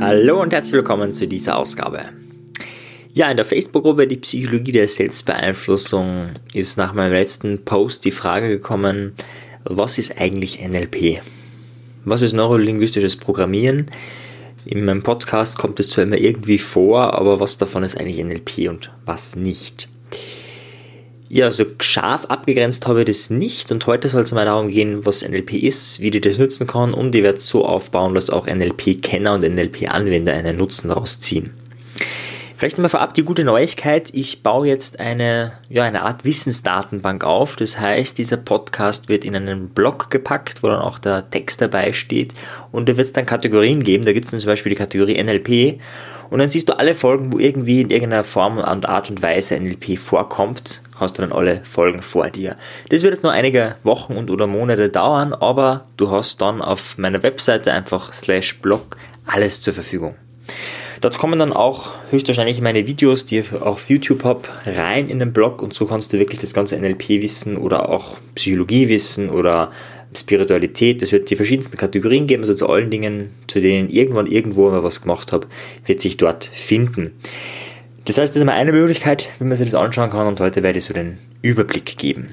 Hallo und herzlich willkommen zu dieser Ausgabe. Ja, in der Facebook-Gruppe Die Psychologie der Selbstbeeinflussung ist nach meinem letzten Post die Frage gekommen, was ist eigentlich NLP? Was ist neurolinguistisches Programmieren? In meinem Podcast kommt es zwar immer irgendwie vor, aber was davon ist eigentlich NLP und was nicht? Ja, so scharf abgegrenzt habe ich das nicht und heute soll es mal darum gehen, was NLP ist, wie du das nutzen kann und ich werde es so aufbauen, dass auch NLP-Kenner und NLP-Anwender einen Nutzen daraus ziehen. Vielleicht einmal vorab die gute Neuigkeit. Ich baue jetzt eine, ja, eine Art Wissensdatenbank auf. Das heißt, dieser Podcast wird in einen Blog gepackt, wo dann auch der Text dabei steht. Und da wird es dann Kategorien geben. Da gibt es zum Beispiel die Kategorie NLP. Und dann siehst du alle Folgen, wo irgendwie in irgendeiner Form und Art und Weise NLP vorkommt, hast du dann alle Folgen vor dir. Das wird jetzt nur einige Wochen und oder Monate dauern, aber du hast dann auf meiner Webseite einfach slash blog alles zur Verfügung. Dort kommen dann auch höchstwahrscheinlich meine Videos, die ich auf YouTube habe, rein in den Blog und so kannst du wirklich das ganze NLP-Wissen oder auch Psychologie-Wissen oder Spiritualität, es wird die verschiedensten Kategorien geben, also zu allen Dingen, zu denen irgendwann irgendwo mal was gemacht habe, wird sich dort finden. Das heißt, das ist mal eine Möglichkeit, wie man sich das anschauen kann und heute werde ich so den Überblick geben.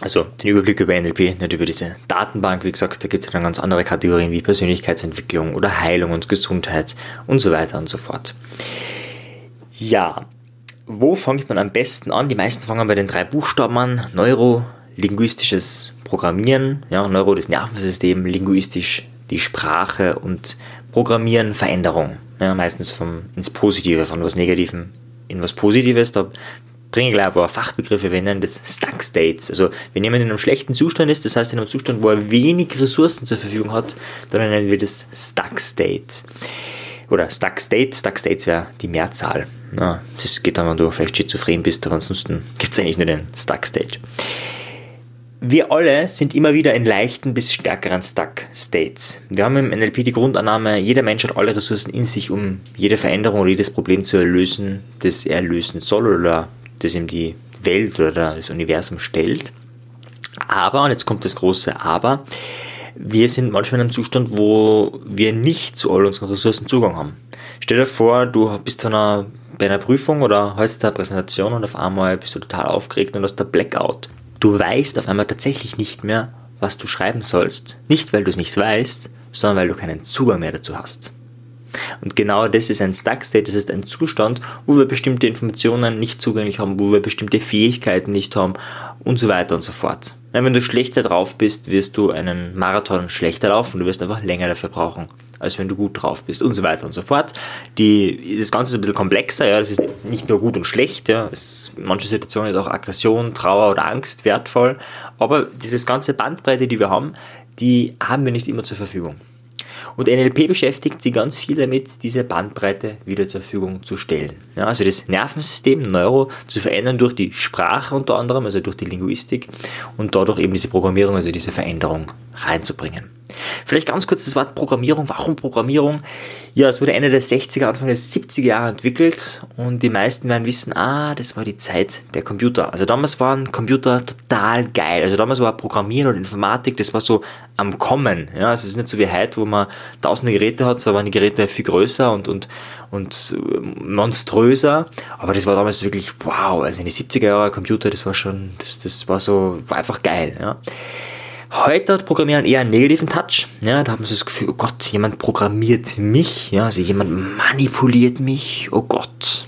Also den Überblick über NLP, nicht über diese Datenbank. Wie gesagt, da gibt es dann ganz andere Kategorien wie Persönlichkeitsentwicklung oder Heilung und Gesundheit und so weiter und so fort. Ja, wo fängt man am besten an? Die meisten fangen bei den drei Buchstaben an. Neurolinguistisches Programmieren, ja, Neuro das Nervensystem, linguistisch die Sprache und Programmieren Veränderung. Ja, meistens vom, ins Positive, von was Negativem in was Positives. Da bringe gleich ein paar Fachbegriffe, wir nennen das Stuck States. Also wenn jemand in einem schlechten Zustand ist, das heißt in einem Zustand, wo er wenig Ressourcen zur Verfügung hat, dann nennen wir das Stuck State. Oder Stuck State, Stuck States wäre die Mehrzahl. Ja, das geht dann, wenn du vielleicht schizophren bist, aber ansonsten gibt es eigentlich nur den Stuck State. Wir alle sind immer wieder in leichten bis stärkeren Stuck States. Wir haben im NLP die Grundannahme, jeder Mensch hat alle Ressourcen in sich, um jede Veränderung oder jedes Problem zu erlösen, das er lösen soll oder das ihm die Welt oder das Universum stellt. Aber, und jetzt kommt das große Aber, wir sind manchmal in einem Zustand, wo wir nicht zu all unseren Ressourcen Zugang haben. Stell dir vor, du bist zu einer, bei einer Prüfung oder hältst eine Präsentation und auf einmal bist du total aufgeregt und hast der Blackout. Du weißt auf einmal tatsächlich nicht mehr, was du schreiben sollst. Nicht, weil du es nicht weißt, sondern weil du keinen Zugang mehr dazu hast. Und genau das ist ein Stuck State, das ist ein Zustand, wo wir bestimmte Informationen nicht zugänglich haben, wo wir bestimmte Fähigkeiten nicht haben und so weiter und so fort. Wenn du schlechter drauf bist, wirst du einen Marathon schlechter laufen, du wirst einfach länger dafür brauchen, als wenn du gut drauf bist und so weiter und so fort. Die, das Ganze ist ein bisschen komplexer, ja, das ist nicht nur gut und schlecht, ja, es, in manchen Situationen ist auch Aggression, Trauer oder Angst wertvoll, aber dieses ganze Bandbreite, die wir haben, die haben wir nicht immer zur Verfügung. Und NLP beschäftigt sich ganz viel damit, diese Bandbreite wieder zur Verfügung zu stellen. Ja, also das Nervensystem, Neuro, zu verändern durch die Sprache unter anderem, also durch die Linguistik und dadurch eben diese Programmierung, also diese Veränderung reinzubringen. Vielleicht ganz kurz das Wort Programmierung. Warum Programmierung? Ja, es wurde Ende der 60er, Anfang der 70er Jahre entwickelt und die meisten werden wissen, ah, das war die Zeit der Computer. Also damals waren Computer total geil. Also damals war Programmieren und Informatik, das war so am Kommen. Ja, also es ist nicht so wie heute, wo man tausende Geräte hat, so waren die Geräte viel größer und, und, und monströser. Aber das war damals wirklich wow. Also in die 70er Jahre Computer, das war schon, das, das war so, war einfach geil. Ja. Heute hat Programmieren eher einen negativen Touch. Ja, da haben sie das Gefühl, oh Gott, jemand programmiert mich. Ja, also jemand manipuliert mich. Oh Gott.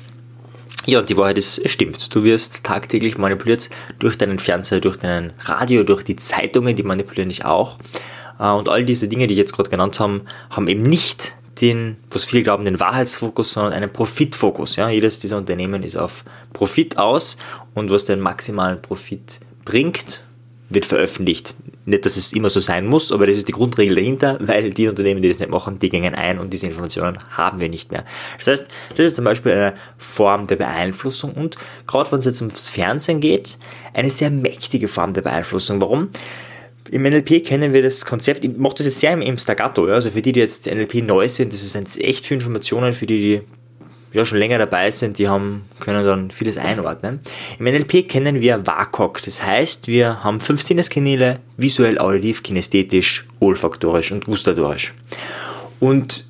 Ja, und die Wahrheit ist, es stimmt. Du wirst tagtäglich manipuliert durch deinen Fernseher, durch deinen Radio, durch die Zeitungen, die manipulieren dich auch. Äh, und all diese Dinge, die ich jetzt gerade genannt habe, haben eben nicht den, was viele glauben, den Wahrheitsfokus, sondern einen Profitfokus. Ja, jedes dieser Unternehmen ist auf Profit aus und was den maximalen Profit bringt, wird veröffentlicht. Nicht, dass es immer so sein muss, aber das ist die Grundregel dahinter, weil die Unternehmen, die das nicht machen, die gehen ein und diese Informationen haben wir nicht mehr. Das heißt, das ist zum Beispiel eine Form der Beeinflussung und gerade wenn es jetzt ums Fernsehen geht, eine sehr mächtige Form der Beeinflussung. Warum? Im NLP kennen wir das Konzept, ich mache das jetzt sehr im Staccato, ja, also für die, die jetzt NLP neu sind, das ist echt viel Informationen, für die, die ja, schon länger dabei sind, die haben, können dann vieles einordnen. Im NLP kennen wir WAKOK, das heißt, wir haben fünf Sinneskanäle, visuell, auditiv, kinästhetisch, olfaktorisch und gustatorisch. Und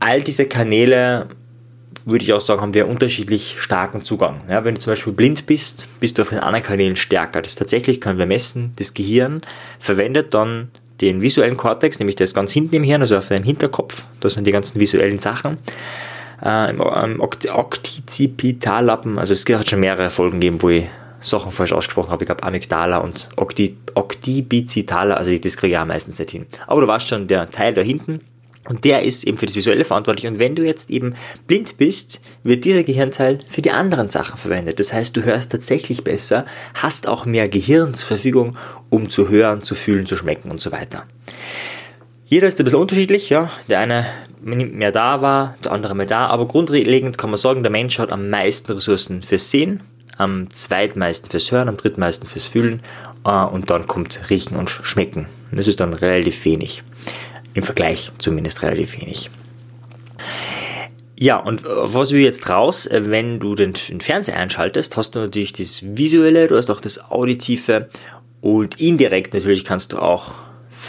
all diese Kanäle, würde ich auch sagen, haben wir unterschiedlich starken Zugang. Ja, wenn du zum Beispiel blind bist, bist du auf den anderen Kanälen stärker. Das tatsächlich können wir messen. Das Gehirn verwendet dann den visuellen Kortex, nämlich das ganz hinten im Hirn, also auf deinem Hinterkopf. Da sind die ganzen visuellen Sachen äh, im, im Oktizipitallappen. Also es hat schon mehrere Folgen gegeben, wo ich Sachen falsch ausgesprochen habe. Ich glaube Amygdala und Octi, Octibicitala, also das kriege ich auch meistens nicht hin. Aber du warst schon der Teil da hinten. Und der ist eben für das Visuelle verantwortlich. Und wenn du jetzt eben blind bist, wird dieser Gehirnteil für die anderen Sachen verwendet. Das heißt, du hörst tatsächlich besser, hast auch mehr Gehirn zur Verfügung, um zu hören, zu fühlen, zu schmecken und so weiter. Jeder ist ein bisschen unterschiedlich, ja. Der eine nimmt mehr da war, der andere mehr da, aber grundlegend kann man sagen, der Mensch hat am meisten Ressourcen fürs Sehen, am zweitmeisten fürs Hören, am drittmeisten fürs Fühlen äh, und dann kommt Riechen und Schmecken. Das ist dann relativ wenig. Im Vergleich zumindest relativ wenig. Ja, und was wir jetzt raus, äh, wenn du den Fernseher einschaltest, hast du natürlich das Visuelle, du hast auch das Auditive und indirekt natürlich kannst du auch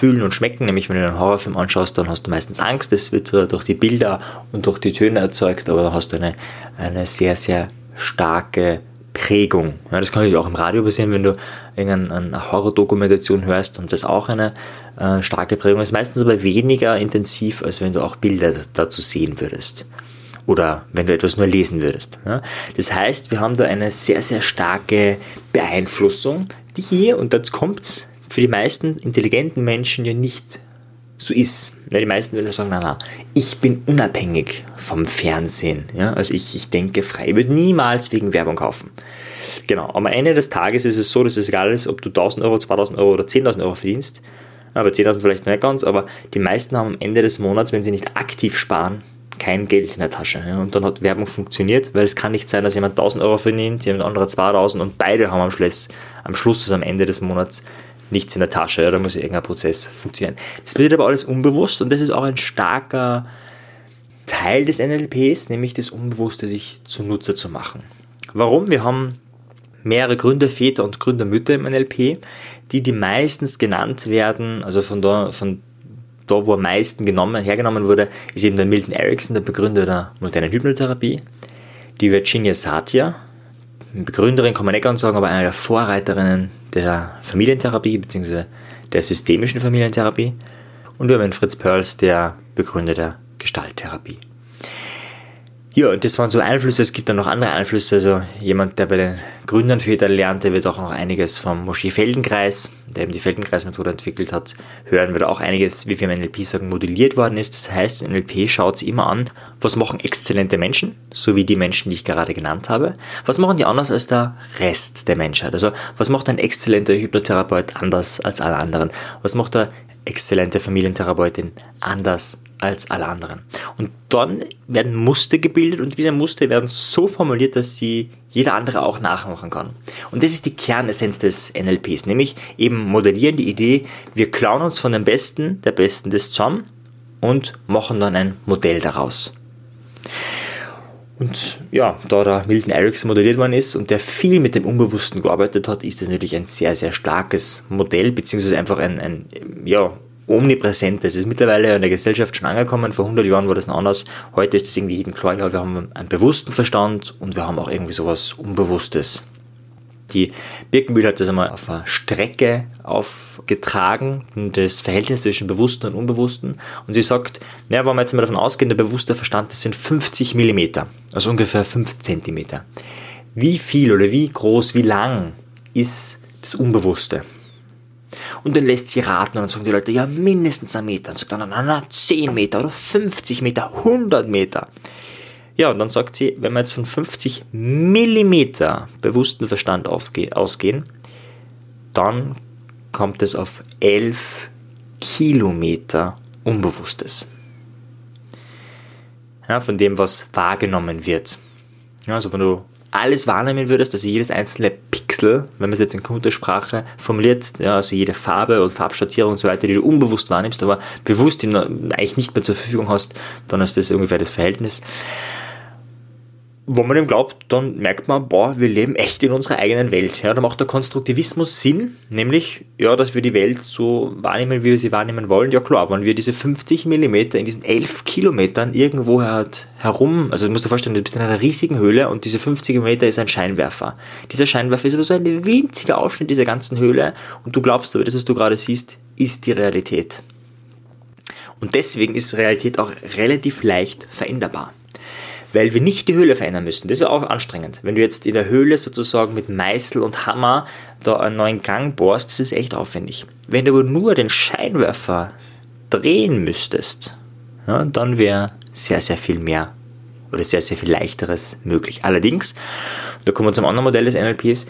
fühlen und schmecken. Nämlich, wenn du einen Horrorfilm anschaust, dann hast du meistens Angst. Das wird durch die Bilder und durch die Töne erzeugt, aber da hast du eine, eine sehr, sehr starke Prägung. Ja, das kann natürlich auch im Radio passieren, wenn du irgendeine Horror-Dokumentation hörst und das auch eine äh, starke Prägung ist. Meistens aber weniger intensiv, als wenn du auch Bilder dazu sehen würdest. Oder wenn du etwas nur lesen würdest. Ja. Das heißt, wir haben da eine sehr, sehr starke Beeinflussung, die hier, und jetzt kommt für die meisten intelligenten Menschen ja nicht so ist. Die meisten würden sagen, na, na, ich bin unabhängig vom Fernsehen. Ja? Also ich, ich denke frei, ich würde niemals wegen Werbung kaufen. Genau, am Ende des Tages ist es so, dass es egal ist, ob du 1000 Euro, 2000 Euro oder 10.000 Euro verdienst. Aber 10.000 vielleicht nicht ganz, aber die meisten haben am Ende des Monats, wenn sie nicht aktiv sparen, kein Geld in der Tasche. Und dann hat Werbung funktioniert, weil es kann nicht sein, dass jemand 1000 Euro verdient, jemand andere 2000 und beide haben am Schluss, am Schluss, also am Ende des Monats, nichts in der Tasche, da muss irgendein Prozess funktionieren. Das passiert aber alles unbewusst und das ist auch ein starker Teil des NLPs, nämlich das Unbewusste sich zunutze zu machen. Warum? Wir haben mehrere Gründerväter und Gründermütter im NLP, die die meistens genannt werden, also von da, von da wo am meisten genommen, hergenommen wurde, ist eben der Milton Erickson, der Begründer der modernen Hypnotherapie, die Virginia Satir, Begründerin kann man nicht ganz sagen, aber eine der Vorreiterinnen der Familientherapie bzw. der systemischen Familientherapie. Und wir haben Fritz Perls, der Begründer der Gestalttherapie. Ja, und das waren so Einflüsse. Es gibt dann noch andere Einflüsse. Also jemand, der bei den Gründern Väter lernt, der wird auch noch einiges vom Moschee Feldenkreis, der eben die Feldenkreis-Methode entwickelt hat, hören, wird auch einiges, wie wir im NLP sagen, modelliert worden ist. Das heißt, NLP schaut sich immer an, was machen exzellente Menschen, so wie die Menschen, die ich gerade genannt habe. Was machen die anders als der Rest der Menschheit? Also, was macht ein exzellenter Hypnotherapeut anders als alle anderen? Was macht der exzellente Familientherapeutin anders als alle anderen. Und dann werden Muster gebildet und diese Muster werden so formuliert, dass sie jeder andere auch nachmachen kann. Und das ist die Kernessenz des NLPs, nämlich eben modellieren die Idee, wir klauen uns von den Besten, der Besten des zusammen und machen dann ein Modell daraus. Und ja, da der Milton Erickson modelliert worden ist und der viel mit dem Unbewussten gearbeitet hat, ist das natürlich ein sehr, sehr starkes Modell, beziehungsweise einfach ein, ein ja, omnipräsent. Das ist mittlerweile in der Gesellschaft schon angekommen. Vor 100 Jahren war das noch anders. Heute ist es irgendwie jedem klar, ja, wir haben einen bewussten Verstand und wir haben auch irgendwie sowas Unbewusstes. Die Birkenbühl hat das einmal auf einer Strecke aufgetragen, das Verhältnis zwischen Bewussten und Unbewussten. Und sie sagt, naja, wenn wir jetzt mal davon ausgehen, der bewusste Verstand, das sind 50 Millimeter, also ungefähr 5 Zentimeter. Wie viel oder wie groß, wie lang ist das Unbewusste? Und dann lässt sie raten und dann sagen die Leute, ja, mindestens ein Meter. Und sagt dann, na, na, 10 Meter oder 50 Meter, 100 Meter. Ja, und dann sagt sie, wenn wir jetzt von 50 Millimeter bewussten Verstand ausgehen, dann kommt es auf 11 Kilometer Unbewusstes. Ja, von dem, was wahrgenommen wird. Ja, also wenn du alles wahrnehmen würdest, also jedes einzelne Pixel, wenn man es jetzt in Computersprache formuliert, ja, also jede Farbe und Farbschattierung und so weiter, die du unbewusst wahrnimmst, aber bewusst, eigentlich nicht mehr zur Verfügung hast, dann ist das ungefähr das Verhältnis. 11 Kilometer Unbewusstes. Ja, von dem, was wahrgenommen wird. Ja, jedes einzelne Pixel, wenn man dem glaubt, dann merkt man, boah, wir leben echt in unserer eigenen Welt. Ja, da macht der Konstruktivismus Sinn, nämlich, ja, dass wir die Welt so wahrnehmen, wie wir sie wahrnehmen wollen. Ja klar, wenn wir diese 50 mm in diesen 11 Kilometern irgendwo halt herum, also du musst dir vorstellen, du bist in einer riesigen Höhle und diese 50 mm ist ein Scheinwerfer. Dieser Scheinwerfer ist aber so ein winziger Ausschnitt dieser ganzen Höhle und du glaubst aber, das, was du gerade siehst, ist die Realität. Und deswegen ist Realität auch relativ leicht veränderbar weil wir nicht die Höhle verändern müssen. Das wäre auch anstrengend. Wenn du jetzt in der Höhle sozusagen mit Meißel und Hammer da einen neuen Gang bohrst, das ist echt aufwendig. Wenn du aber nur den Scheinwerfer drehen müsstest, ja, dann wäre sehr, sehr viel mehr oder sehr, sehr viel leichteres möglich. Allerdings, da kommen wir zum anderen Modell des NLPs,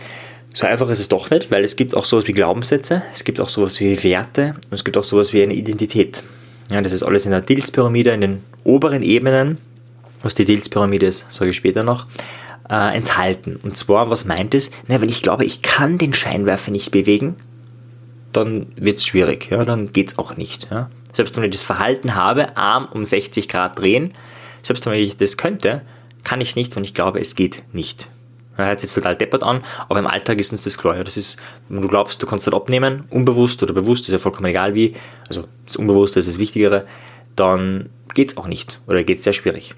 so einfach ist es doch nicht, weil es gibt auch sowas wie Glaubenssätze, es gibt auch sowas wie Werte und es gibt auch sowas wie eine Identität. Ja, das ist alles in der Dills-Pyramide, in den oberen Ebenen was die Deals-Pyramide ist, sage ich später noch, äh, enthalten. Und zwar, was meint es? Na, wenn ich glaube, ich kann den Scheinwerfer nicht bewegen, dann wird es schwierig, ja, dann geht es auch nicht. Ja. Selbst wenn ich das Verhalten habe, Arm um 60 Grad drehen, selbst wenn ich das könnte, kann ich es nicht, wenn ich glaube, es geht nicht. Das hört sich total deppert an, aber im Alltag ist uns das klar. Ja, das ist, wenn du glaubst, du kannst das abnehmen, unbewusst oder bewusst, ist ja vollkommen egal wie, also das Unbewusste ist das Wichtigere, dann geht es auch nicht oder geht es sehr schwierig.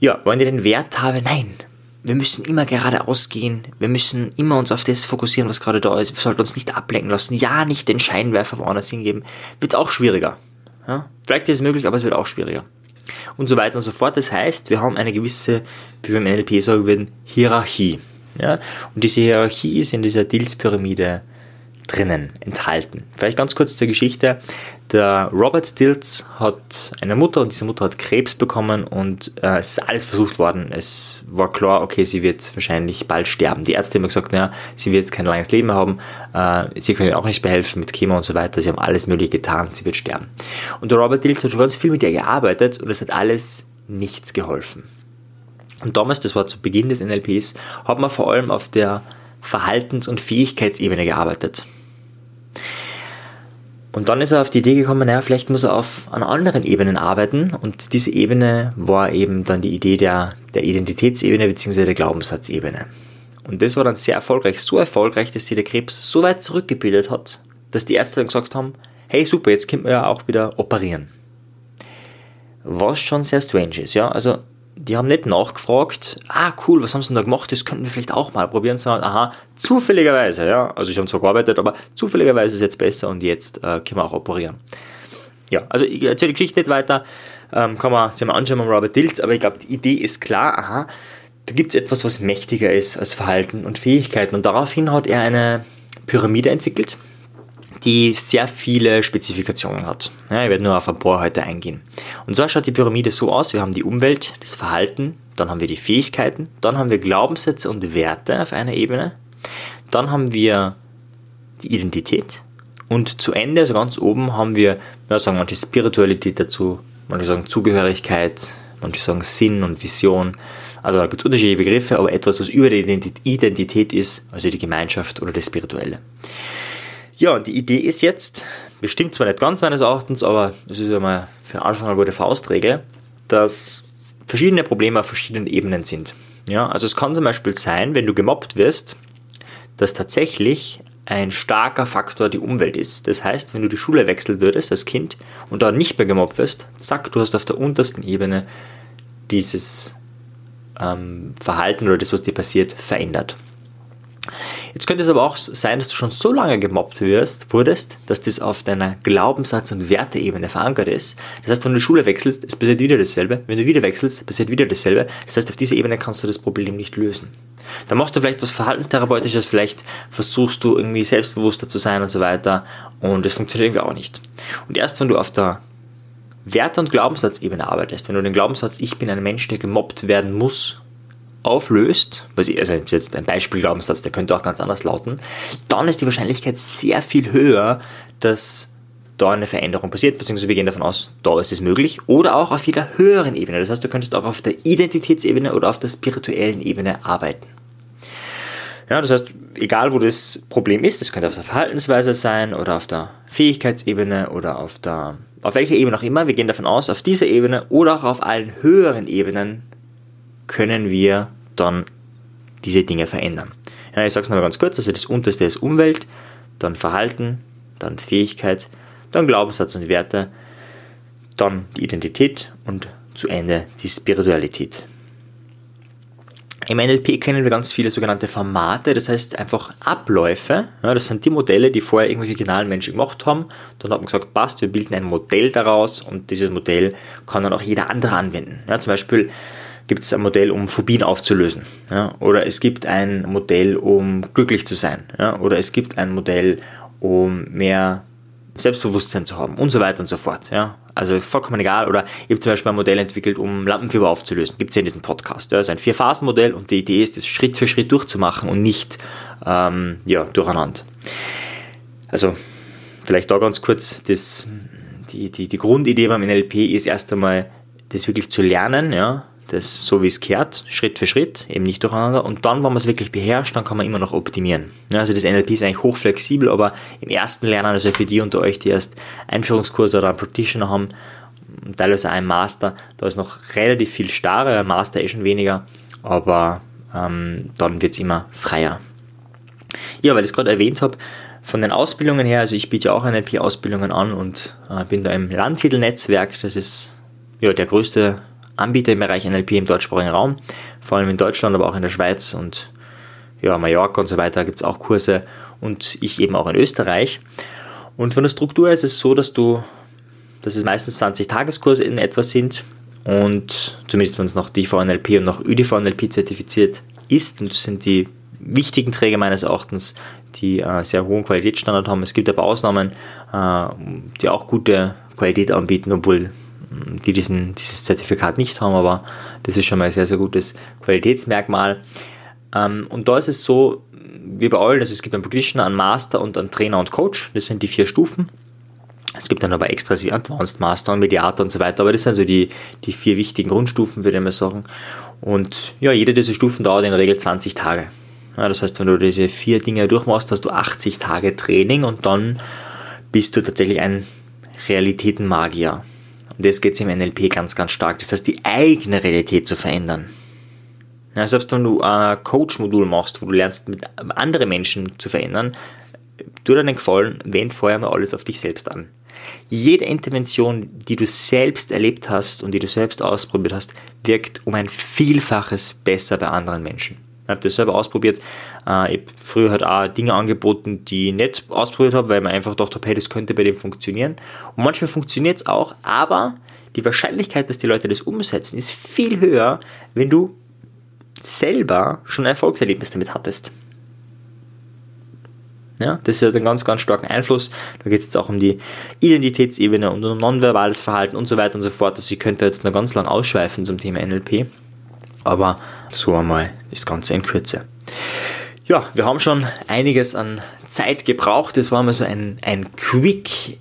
Ja, wollen wir den Wert haben? Nein. Wir müssen immer geradeaus gehen. Wir müssen immer uns auf das fokussieren, was gerade da ist. Wir sollten uns nicht ablenken lassen. Ja, nicht den Scheinwerfer woanders hingeben. Wird auch schwieriger. Ja? Vielleicht ist es möglich, aber es wird auch schwieriger. Und so weiter und so fort. Das heißt, wir haben eine gewisse, wie wir im NLP sagen würden, Hierarchie. Ja? Und diese Hierarchie ist in dieser Dills-Pyramide drinnen enthalten. Vielleicht ganz kurz zur Geschichte. Der Robert Stills hat eine Mutter und diese Mutter hat Krebs bekommen und äh, es ist alles versucht worden. Es war klar, okay, sie wird wahrscheinlich bald sterben. Die Ärzte haben gesagt, naja, sie wird kein langes Leben haben, äh, sie können auch nicht behelfen mit Chemo und so weiter. Sie haben alles Mögliche getan, sie wird sterben. Und der Robert Stills hat schon ganz viel mit ihr gearbeitet und es hat alles nichts geholfen. Und damals, das war zu Beginn des NLPs, hat man vor allem auf der Verhaltens- und Fähigkeitsebene gearbeitet. Und dann ist er auf die Idee gekommen, naja, vielleicht muss er auf an anderen Ebenen arbeiten. Und diese Ebene war eben dann die Idee der, der Identitätsebene bzw. der Glaubenssatzebene. Und das war dann sehr erfolgreich. So erfolgreich, dass sich der Krebs so weit zurückgebildet hat, dass die Ärzte dann gesagt haben, hey super, jetzt können wir ja auch wieder operieren. Was schon sehr strange ist, ja. Also die haben nicht nachgefragt, ah cool, was haben sie denn da gemacht, das könnten wir vielleicht auch mal probieren, sondern aha, zufälligerweise, ja, also ich habe zwar gearbeitet, aber zufälligerweise ist jetzt besser und jetzt äh, können wir auch operieren. Ja, also ich erzähle die Geschichte nicht weiter, ähm, kann man sich mal anschauen mit Robert Dills, aber ich glaube, die Idee ist klar, aha, da gibt es etwas, was mächtiger ist als Verhalten und Fähigkeiten. Und daraufhin hat er eine Pyramide entwickelt, die sehr viele Spezifikationen hat. Ja, ich werde nur auf ein paar heute eingehen. Und zwar schaut die Pyramide so aus, wir haben die Umwelt, das Verhalten, dann haben wir die Fähigkeiten, dann haben wir Glaubenssätze und Werte auf einer Ebene, dann haben wir die Identität und zu Ende, also ganz oben, haben wir, ja, sagen manche Spiritualität dazu, manche sagen Zugehörigkeit, manche sagen Sinn und Vision. Also da gibt es unterschiedliche Begriffe, aber etwas, was über die Identität ist, also die Gemeinschaft oder das Spirituelle. Ja, und die Idee ist jetzt, bestimmt zwar nicht ganz meines Erachtens, aber das ist ja mal für den Anfang eine gute Faustregel, dass verschiedene Probleme auf verschiedenen Ebenen sind. Ja, also es kann zum Beispiel sein, wenn du gemobbt wirst, dass tatsächlich ein starker Faktor die Umwelt ist. Das heißt, wenn du die Schule wechseln würdest als Kind und da nicht mehr gemobbt wirst, zack, du hast auf der untersten Ebene dieses ähm, Verhalten oder das, was dir passiert, verändert. Jetzt könnte es aber auch sein, dass du schon so lange gemobbt wirst, wurdest, dass das auf deiner Glaubenssatz- und Werteebene verankert ist. Das heißt, wenn du die Schule wechselst, es passiert wieder dasselbe. Wenn du wieder wechselst, passiert wieder dasselbe. Das heißt, auf dieser Ebene kannst du das Problem nicht lösen. Dann machst du vielleicht was Verhaltenstherapeutisches, vielleicht versuchst du irgendwie selbstbewusster zu sein und so weiter. Und das funktioniert irgendwie auch nicht. Und erst wenn du auf der Werte- und Glaubenssatzebene arbeitest, wenn du den Glaubenssatz, ich bin ein Mensch, der gemobbt werden muss, auflöst, also jetzt ein Beispielglaubenssatz, der könnte auch ganz anders lauten, dann ist die Wahrscheinlichkeit sehr viel höher, dass da eine Veränderung passiert, beziehungsweise wir gehen davon aus, da ist es möglich, oder auch auf jeder höheren Ebene. Das heißt, du könntest auch auf der Identitätsebene oder auf der spirituellen Ebene arbeiten. Ja, das heißt, egal wo das Problem ist, das könnte auf der Verhaltensweise sein oder auf der Fähigkeitsebene oder auf der, auf welcher Ebene auch immer, wir gehen davon aus, auf dieser Ebene oder auch auf allen höheren Ebenen können wir dann diese Dinge verändern. Ja, ich sage es nochmal ganz kurz, also das unterste ist Umwelt, dann Verhalten, dann Fähigkeit, dann Glaubenssatz und Werte, dann die Identität und zu Ende die Spiritualität. Im NLP kennen wir ganz viele sogenannte Formate, das heißt einfach Abläufe. Ja, das sind die Modelle, die vorher irgendwelche genialen Menschen gemacht haben. Dann hat man gesagt, passt, wir bilden ein Modell daraus und dieses Modell kann dann auch jeder andere anwenden. Ja, zum Beispiel gibt es ein Modell, um Phobien aufzulösen. Ja, oder es gibt ein Modell, um glücklich zu sein. Ja, oder es gibt ein Modell, um mehr Selbstbewusstsein zu haben und so weiter und so fort. Ja. Also vollkommen egal. Oder ich habe zum Beispiel ein Modell entwickelt, um Lampenfieber aufzulösen. Gibt es ja in diesem Podcast. Ja. Das ist ein Vier-Phasen-Modell und die Idee ist, das Schritt für Schritt durchzumachen und nicht ähm, ja, durcheinander. Also vielleicht da ganz kurz, das, die, die, die Grundidee beim NLP ist erst einmal, das wirklich zu lernen, ja, das so wie es kehrt, Schritt für Schritt, eben nicht durcheinander. Und dann, wenn man es wirklich beherrscht, dann kann man immer noch optimieren. Also das NLP ist eigentlich hochflexibel, aber im ersten Lernen, also für die unter euch, die erst Einführungskurse oder einen Practitioner haben, teilweise einen Master, da ist noch relativ viel starrer, ein Master eh schon weniger, aber ähm, dann wird es immer freier. Ja, weil ich es gerade erwähnt habe, von den Ausbildungen her, also ich biete ja auch NLP-Ausbildungen an und äh, bin da im Landsiedel-Netzwerk, das ist ja der größte Anbieter im Bereich NLP im deutschsprachigen Raum, vor allem in Deutschland, aber auch in der Schweiz und ja, Mallorca und so weiter gibt es auch Kurse und ich eben auch in Österreich. Und von der Struktur ist es so, dass du, dass es meistens 20 Tageskurse in etwa sind und zumindest wenn es noch DVNLP und noch ÖDVNLP zertifiziert ist, und das sind die wichtigen Träger meines Erachtens, die äh, sehr hohen Qualitätsstandard haben. Es gibt aber Ausnahmen, äh, die auch gute Qualität anbieten, obwohl die diesen, dieses Zertifikat nicht haben, aber das ist schon mal ein sehr, sehr gutes Qualitätsmerkmal. Ähm, und da ist es so, wie bei allen, also es gibt einen Practitioner, einen Master und einen Trainer und Coach. Das sind die vier Stufen. Es gibt dann aber Extras wie Advanced Master und Mediator und so weiter, aber das sind so die, die vier wichtigen Grundstufen, würde ich mal sagen. Und ja, jede dieser Stufen dauert in der Regel 20 Tage. Ja, das heißt, wenn du diese vier Dinge durchmachst, hast du 80 Tage Training und dann bist du tatsächlich ein Realitätenmagier. Und das geht im NLP ganz, ganz stark. Das heißt, die eigene Realität zu verändern. Ja, selbst wenn du ein Coach-Modul machst, wo du lernst, mit anderen Menschen zu verändern, tu dir einen Gefallen, wend vorher mal alles auf dich selbst an. Jede Intervention, die du selbst erlebt hast und die du selbst ausprobiert hast, wirkt um ein Vielfaches besser bei anderen Menschen. Ich habe das selber ausprobiert. Äh, ich habe früher halt auch Dinge angeboten, die ich nicht ausprobiert habe, weil man einfach dachte, hey, das könnte bei dem funktionieren. Und manchmal funktioniert es auch, aber die Wahrscheinlichkeit, dass die Leute das umsetzen, ist viel höher, wenn du selber schon ein Erfolgserlebnis damit hattest. Ja, das hat einen ganz, ganz starken Einfluss. Da geht es jetzt auch um die Identitätsebene und um nonverbales Verhalten und so weiter und so fort. Also ich könnte jetzt noch ganz lang ausschweifen zum Thema NLP aber so einmal das Ganze in Kürze. Ja, wir haben schon einiges an Zeit gebraucht. Das war mal so ein, ein Quick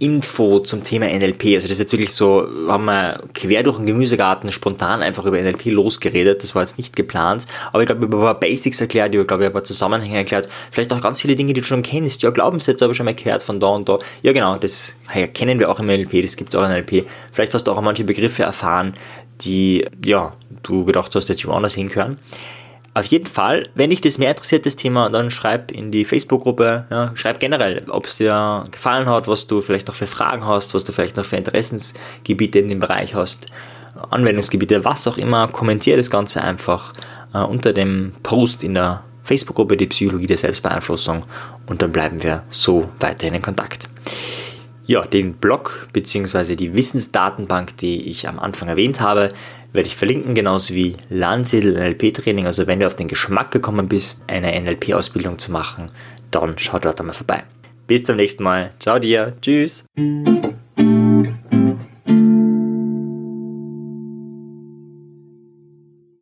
Info zum Thema NLP. Also das ist jetzt wirklich so, haben wir quer durch den Gemüsegarten spontan einfach über NLP losgeredet. Das war jetzt nicht geplant. Aber ich glaube, ich habe ein paar Basics erklärt, ich glaube, ich habe ein paar Zusammenhänge erklärt. Vielleicht auch ganz viele Dinge, die du schon kennst. Ja, Glaubenssätze habe ich schon mal gehört von da und da. Ja, genau, das kennen wir auch im NLP, das gibt es auch im NLP. Vielleicht hast du auch manche Begriffe erfahren, die, ja, du gedacht hast, die woanders hinkören. Auf jeden Fall, wenn dich das mehr interessiert, das Thema, dann schreib in die Facebook-Gruppe, ja, schreib generell, ob es dir gefallen hat, was du vielleicht noch für Fragen hast, was du vielleicht noch für Interessensgebiete in dem Bereich hast, Anwendungsgebiete, was auch immer, kommentiere das Ganze einfach äh, unter dem Post in der Facebook-Gruppe Die Psychologie der Selbstbeeinflussung und dann bleiben wir so weiterhin in Kontakt. Ja, den Blog bzw. die Wissensdatenbank, die ich am Anfang erwähnt habe, werde ich verlinken, genauso wie Landsiedel NLP-Training. Also wenn du auf den Geschmack gekommen bist, eine NLP-Ausbildung zu machen, dann schau dort einmal vorbei. Bis zum nächsten Mal. Ciao dir. Tschüss.